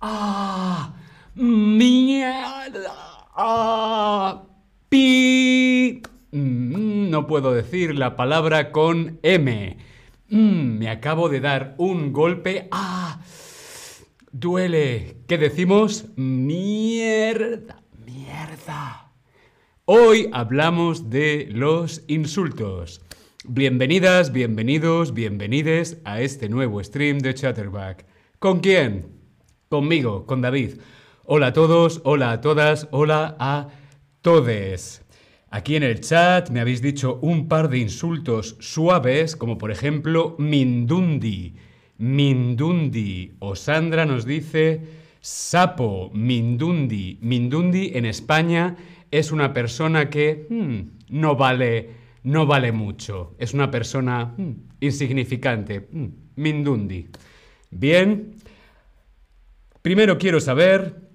¡Ah! ¡Mierda! ¡Ah! ¡Pi! Mm, no puedo decir la palabra con M. Mm, me acabo de dar un golpe. ¡Ah! Duele. ¿Qué decimos? Mierda. Mierda. Hoy hablamos de los insultos. Bienvenidas, bienvenidos, bienvenides a este nuevo stream de Chatterback. ¿Con quién? Conmigo, con David. Hola a todos, hola a todas, hola a todes. Aquí en el chat me habéis dicho un par de insultos suaves, como por ejemplo Mindundi. Mindundi. O Sandra nos dice sapo, Mindundi. Mindundi en España es una persona que hmm, no vale no vale mucho. Es una persona hmm, insignificante. Hmm, Mindundi. Bien, Primero quiero saber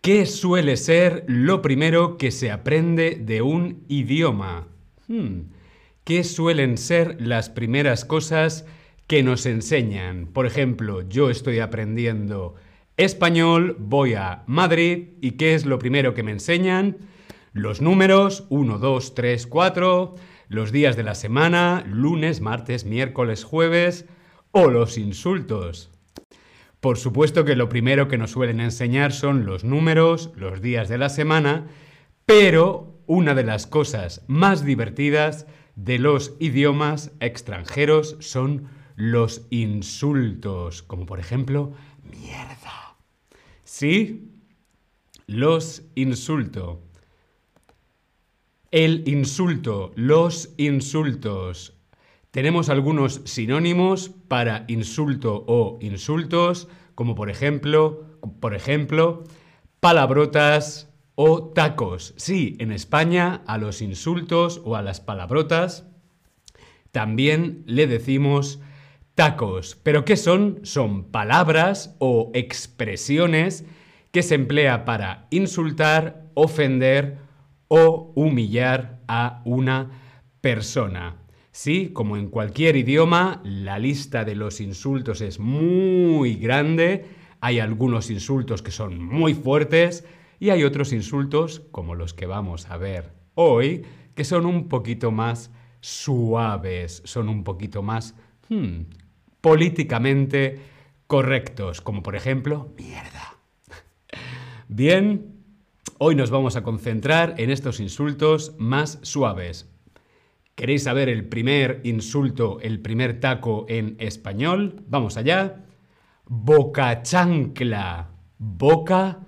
qué suele ser lo primero que se aprende de un idioma. Hmm, ¿Qué suelen ser las primeras cosas que nos enseñan? Por ejemplo, yo estoy aprendiendo español, voy a Madrid y ¿qué es lo primero que me enseñan? Los números, 1, 2, 3, 4, los días de la semana, lunes, martes, miércoles, jueves, o los insultos. Por supuesto que lo primero que nos suelen enseñar son los números, los días de la semana, pero una de las cosas más divertidas de los idiomas extranjeros son los insultos, como por ejemplo, mierda. ¿Sí? Los insulto. El insulto, los insultos. Tenemos algunos sinónimos para insulto o insultos, como por ejemplo, por ejemplo, palabrotas o tacos. Sí, en España a los insultos o a las palabrotas también le decimos tacos. ¿Pero qué son? Son palabras o expresiones que se emplea para insultar, ofender o humillar a una persona. Sí, como en cualquier idioma, la lista de los insultos es muy grande. Hay algunos insultos que son muy fuertes y hay otros insultos, como los que vamos a ver hoy, que son un poquito más suaves, son un poquito más hmm, políticamente correctos, como por ejemplo, mierda. Bien, hoy nos vamos a concentrar en estos insultos más suaves. ¿Queréis saber el primer insulto, el primer taco en español? Vamos allá. Boca chancla. Boca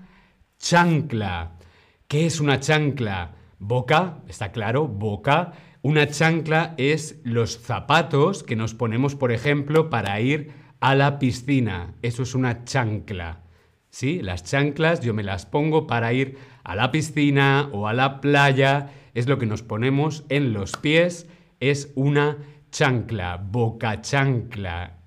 chancla. ¿Qué es una chancla? Boca, está claro, boca. Una chancla es los zapatos que nos ponemos, por ejemplo, para ir a la piscina. Eso es una chancla. ¿Sí? Las chanclas yo me las pongo para ir a la piscina o a la playa es lo que nos ponemos en los pies, es una chancla, boca chancla.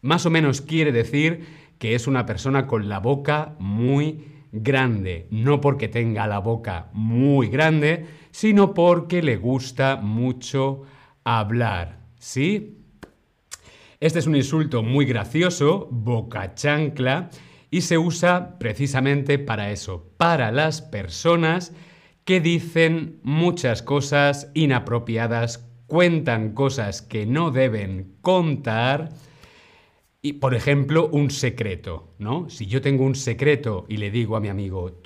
Más o menos quiere decir que es una persona con la boca muy grande, no porque tenga la boca muy grande, sino porque le gusta mucho hablar, ¿sí? Este es un insulto muy gracioso, boca chancla, y se usa precisamente para eso, para las personas que dicen muchas cosas inapropiadas, cuentan cosas que no deben contar. Y, por ejemplo, un secreto, ¿no? Si yo tengo un secreto y le digo a mi amigo,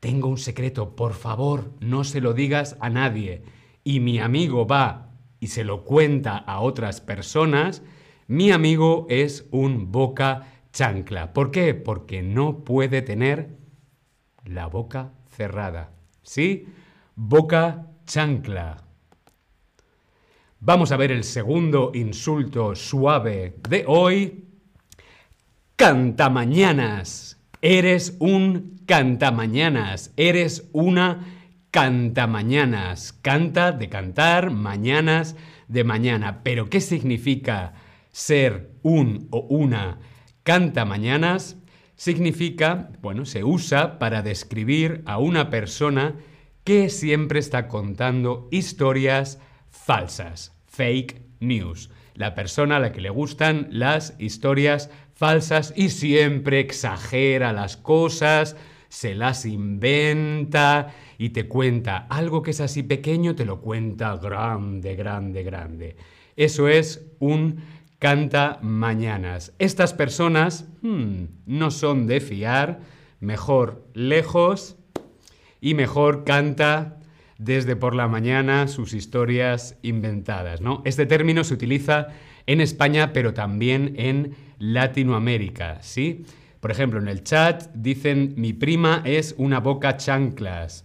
tengo un secreto, por favor, no se lo digas a nadie, y mi amigo va y se lo cuenta a otras personas, mi amigo es un boca chancla. ¿Por qué? Porque no puede tener la boca cerrada. ¿Sí? Boca chancla. Vamos a ver el segundo insulto suave de hoy. Cantamañanas. Eres un cantamañanas. Eres una cantamañanas. Canta de cantar, mañanas de mañana. Pero ¿qué significa ser un o una cantamañanas? Significa, bueno, se usa para describir a una persona que siempre está contando historias falsas, fake news. La persona a la que le gustan las historias falsas y siempre exagera las cosas, se las inventa y te cuenta algo que es así pequeño, te lo cuenta grande, grande, grande. Eso es un canta mañanas. Estas personas hmm, no son de fiar, mejor lejos y mejor canta desde por la mañana sus historias inventadas. ¿no? Este término se utiliza en España, pero también en Latinoamérica. ¿sí? Por ejemplo, en el chat dicen mi prima es una boca chanclas.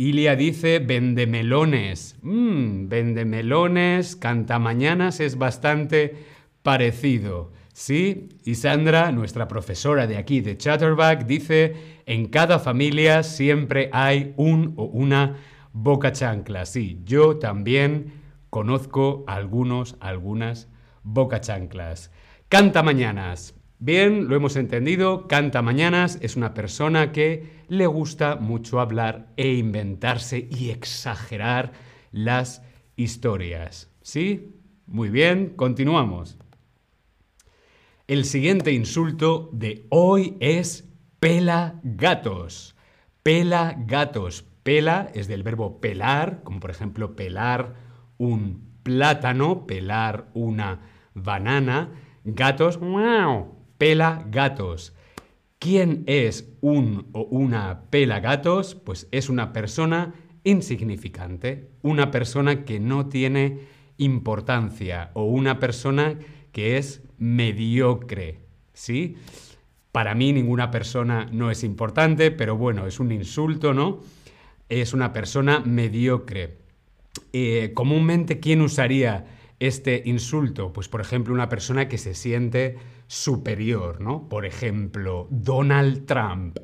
Ilia dice vende melones. Mmm, vende melones, canta mañanas es bastante parecido. Sí, y Sandra, nuestra profesora de aquí de Chatterback, dice, en cada familia siempre hay un o una boca chancla. Sí, yo también conozco algunos, algunas boca chanclas. Canta mañanas. Bien, lo hemos entendido, canta mañanas es una persona que le gusta mucho hablar e inventarse y exagerar las historias. ¿Sí? Muy bien, continuamos. El siguiente insulto de hoy es pela gatos. Pela gatos. Pela es del verbo pelar, como por ejemplo pelar un plátano, pelar una banana. Gatos, wow, pela gatos. ¿Quién es un o una pela gatos? Pues es una persona insignificante, una persona que no tiene importancia o una persona que es mediocre, ¿sí? Para mí ninguna persona no es importante, pero bueno, es un insulto, ¿no? Es una persona mediocre. Eh, comúnmente, ¿quién usaría este insulto? Pues, por ejemplo, una persona que se siente superior, ¿no? Por ejemplo, Donald Trump.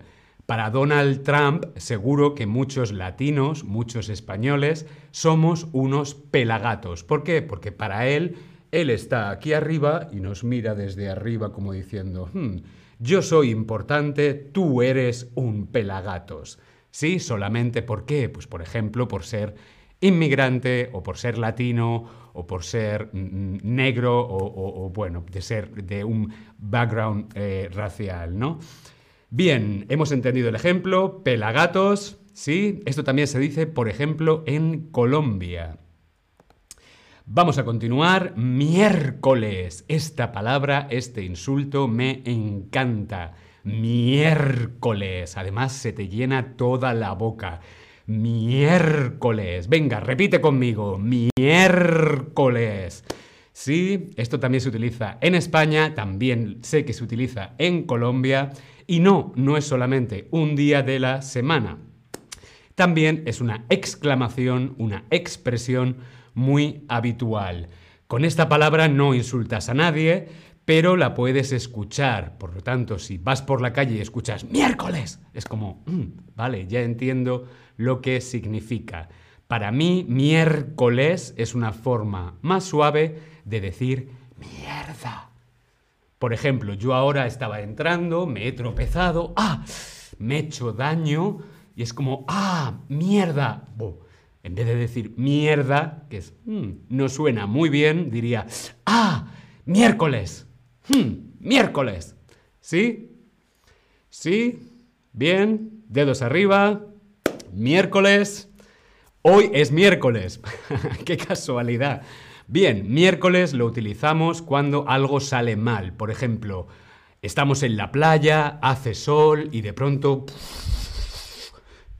Para Donald Trump, seguro que muchos latinos, muchos españoles, somos unos pelagatos. ¿Por qué? Porque para él él está aquí arriba y nos mira desde arriba como diciendo, hmm, yo soy importante, tú eres un pelagatos. ¿Sí? Solamente por qué? Pues por ejemplo, por ser inmigrante o por ser latino o por ser mm, mm, negro o, bueno, de ser de un background eh, racial, ¿no? Bien, hemos entendido el ejemplo, pelagatos, ¿sí? Esto también se dice, por ejemplo, en Colombia. Vamos a continuar. Miércoles. Esta palabra, este insulto me encanta. Miércoles. Además se te llena toda la boca. Miércoles. Venga, repite conmigo. Miércoles. Sí, esto también se utiliza en España, también sé que se utiliza en Colombia y no, no es solamente un día de la semana. También es una exclamación, una expresión muy habitual. Con esta palabra no insultas a nadie, pero la puedes escuchar. Por lo tanto, si vas por la calle y escuchas miércoles, es como, mm, vale, ya entiendo lo que significa. Para mí, miércoles es una forma más suave de decir mierda. Por ejemplo, yo ahora estaba entrando, me he tropezado, ah, me he hecho daño y es como, ah, mierda. En vez de decir mierda, que es, hmm, no suena muy bien, diría, ah, miércoles. Hmm, miércoles. ¿Sí? ¿Sí? Bien. Dedos arriba. Miércoles. Hoy es miércoles. Qué casualidad. Bien, miércoles lo utilizamos cuando algo sale mal. Por ejemplo, estamos en la playa, hace sol y de pronto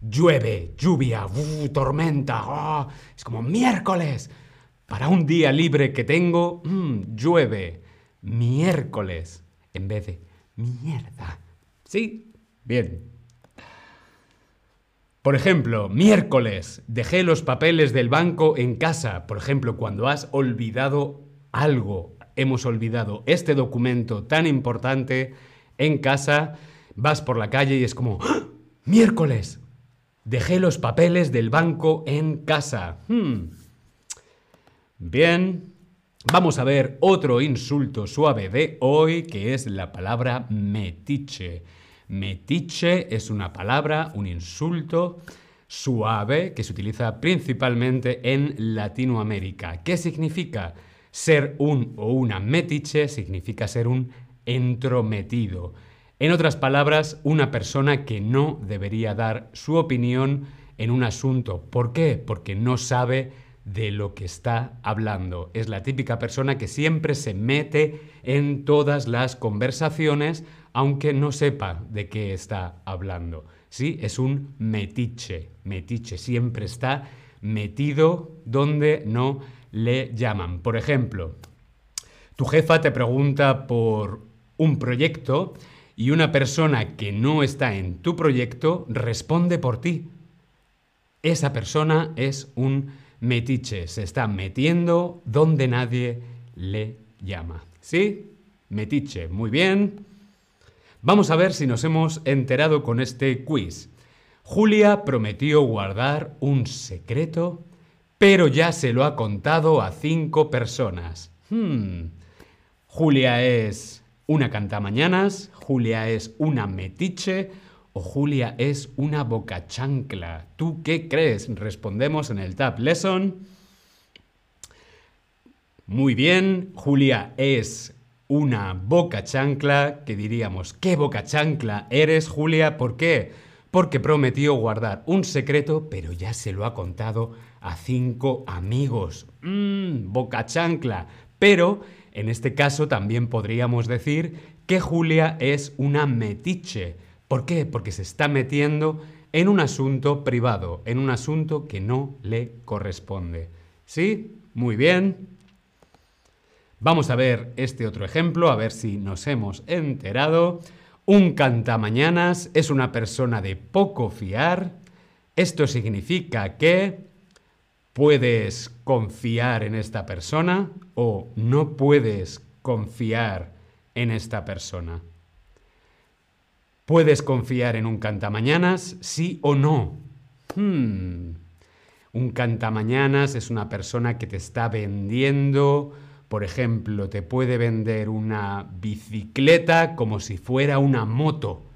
llueve, lluvia, tormenta, ah, es como miércoles. Para un día libre que tengo, mm, llueve, miércoles, en vez de mierda. ¿Sí? Bien. Por ejemplo, miércoles, dejé los papeles del banco en casa. Por ejemplo, cuando has olvidado algo, hemos olvidado este documento tan importante en casa, vas por la calle y es como, ¡Ah! miércoles, Dejé los papeles del banco en casa. Hmm. Bien, vamos a ver otro insulto suave de hoy, que es la palabra metiche. Metiche es una palabra, un insulto suave que se utiliza principalmente en Latinoamérica. ¿Qué significa? Ser un o una metiche significa ser un entrometido. En otras palabras, una persona que no debería dar su opinión en un asunto. ¿Por qué? Porque no sabe de lo que está hablando. Es la típica persona que siempre se mete en todas las conversaciones aunque no sepa de qué está hablando. Sí, es un metiche. Metiche siempre está metido donde no le llaman. Por ejemplo, tu jefa te pregunta por un proyecto y una persona que no está en tu proyecto responde por ti. Esa persona es un metiche, se está metiendo donde nadie le llama. ¿Sí? Metiche, muy bien. Vamos a ver si nos hemos enterado con este quiz. Julia prometió guardar un secreto, pero ya se lo ha contado a cinco personas. Hmm. Julia es una cantamañanas, Julia es una metiche o Julia es una boca chancla. ¿Tú qué crees? Respondemos en el Tab Lesson. Muy bien, Julia es una boca chancla que diríamos, ¿qué boca chancla eres, Julia? ¿Por qué? Porque prometió guardar un secreto, pero ya se lo ha contado a cinco amigos. Mmm, boca chancla. Pero en este caso también podríamos decir que Julia es una metiche. ¿Por qué? Porque se está metiendo en un asunto privado, en un asunto que no le corresponde. ¿Sí? Muy bien. Vamos a ver este otro ejemplo, a ver si nos hemos enterado. Un cantamañanas es una persona de poco fiar. Esto significa que puedes confiar en esta persona o no puedes confiar en esta persona. ¿Puedes confiar en un cantamañanas? Sí o no. Hmm. Un cantamañanas es una persona que te está vendiendo, por ejemplo, te puede vender una bicicleta como si fuera una moto.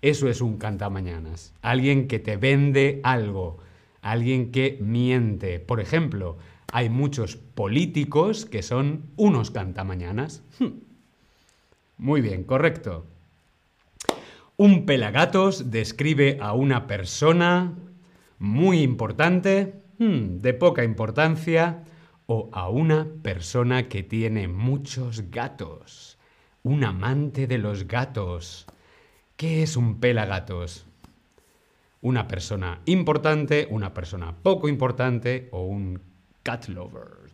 Eso es un cantamañanas. Alguien que te vende algo alguien que miente. Por ejemplo, hay muchos políticos que son unos cantamañanas. Muy bien, correcto. Un pelagatos describe a una persona muy importante, hmm, de poca importancia, o a una persona que tiene muchos gatos. Un amante de los gatos. ¿Qué es un pelagatos? una persona importante, una persona poco importante o un cat lover.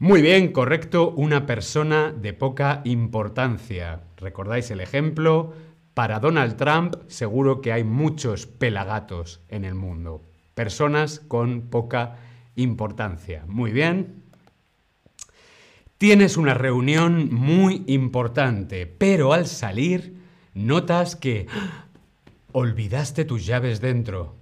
Muy bien, correcto, una persona de poca importancia. ¿Recordáis el ejemplo? Para Donald Trump seguro que hay muchos pelagatos en el mundo. Personas con poca importancia. Muy bien. Tienes una reunión muy importante, pero al salir notas que olvidaste tus llaves dentro.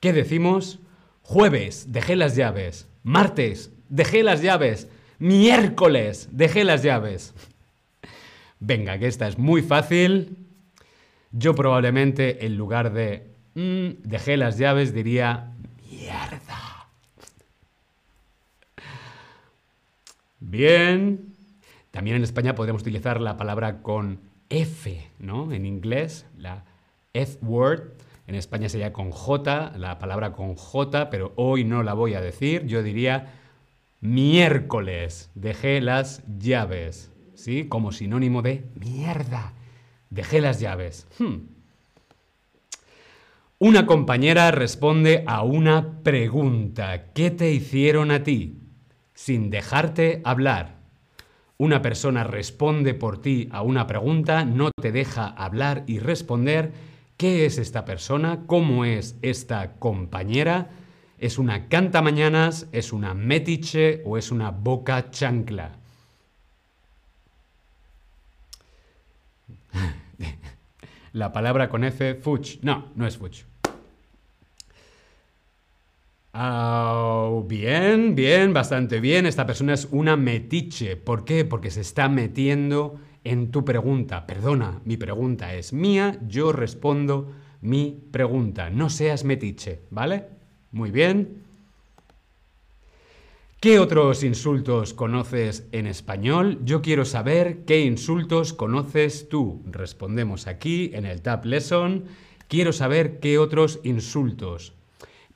¿Qué decimos? Jueves, dejé las llaves. Martes, dejé las llaves. Miércoles, dejé las llaves. Venga, que esta es muy fácil. Yo probablemente en lugar de mm, dejé las llaves diría mierda. Bien. También en España podemos utilizar la palabra con F, ¿no? En inglés, la F-word. En España sería con J, la palabra con J, pero hoy no la voy a decir. Yo diría miércoles. Dejé las llaves, ¿sí? Como sinónimo de mierda. Dejé las llaves. Hmm. Una compañera responde a una pregunta. ¿Qué te hicieron a ti? Sin dejarte hablar una persona responde por ti a una pregunta, no te deja hablar y responder, ¿qué es esta persona? ¿Cómo es esta compañera? ¿Es una canta mañanas? ¿Es una metiche o es una boca chancla? La palabra con F, fuch. No, no es fuch. Ah, bien, bien, bastante bien. Esta persona es una metiche. ¿Por qué? Porque se está metiendo en tu pregunta. Perdona, mi pregunta es mía, yo respondo mi pregunta. No seas metiche, ¿vale? Muy bien. ¿Qué otros insultos conoces en español? Yo quiero saber qué insultos conoces tú. Respondemos aquí en el Tab Lesson. Quiero saber qué otros insultos.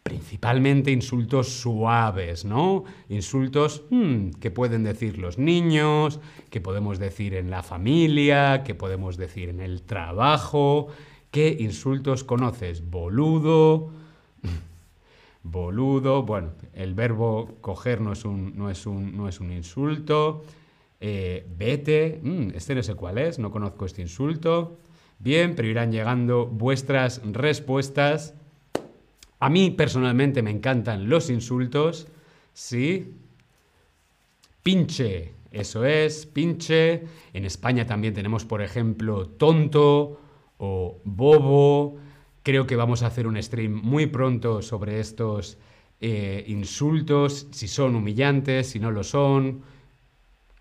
Principalmente insultos suaves, ¿no? Insultos hmm, que pueden decir los niños, que podemos decir en la familia, que podemos decir en el trabajo. ¿Qué insultos conoces? Boludo, boludo, bueno, el verbo coger no es un, no es un, no es un insulto. Eh, vete, mm, este no sé cuál es, no conozco este insulto. Bien, pero irán llegando vuestras respuestas. A mí personalmente me encantan los insultos, ¿sí? Pinche, eso es, pinche. En España también tenemos, por ejemplo, tonto o bobo. Creo que vamos a hacer un stream muy pronto sobre estos eh, insultos, si son humillantes, si no lo son,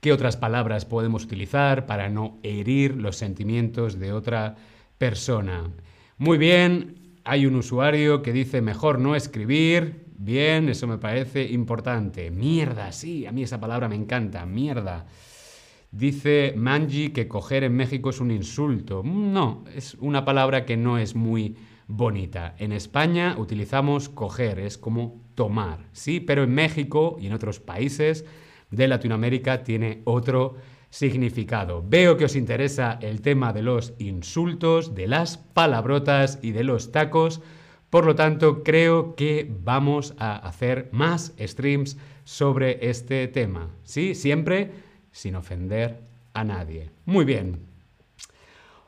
qué otras palabras podemos utilizar para no herir los sentimientos de otra persona. Muy bien, hay un usuario que dice mejor no escribir. Bien, eso me parece importante. Mierda, sí, a mí esa palabra me encanta, mierda. Dice Manji que coger en México es un insulto. No, es una palabra que no es muy bonita. En España utilizamos coger, es como tomar, ¿sí? Pero en México y en otros países de Latinoamérica tiene otro significado. Veo que os interesa el tema de los insultos, de las palabrotas y de los tacos. Por lo tanto, creo que vamos a hacer más streams sobre este tema. ¿Sí? Siempre sin ofender a nadie. Muy bien.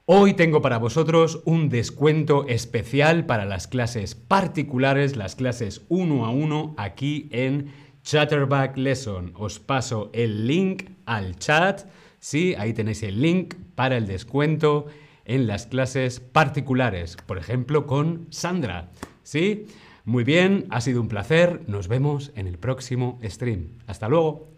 Hoy tengo para vosotros un descuento especial para las clases particulares, las clases uno a uno aquí en Chatterback Lesson. Os paso el link al chat. Sí, ahí tenéis el link para el descuento en las clases particulares, por ejemplo con Sandra. ¿Sí? Muy bien, ha sido un placer. Nos vemos en el próximo stream. Hasta luego.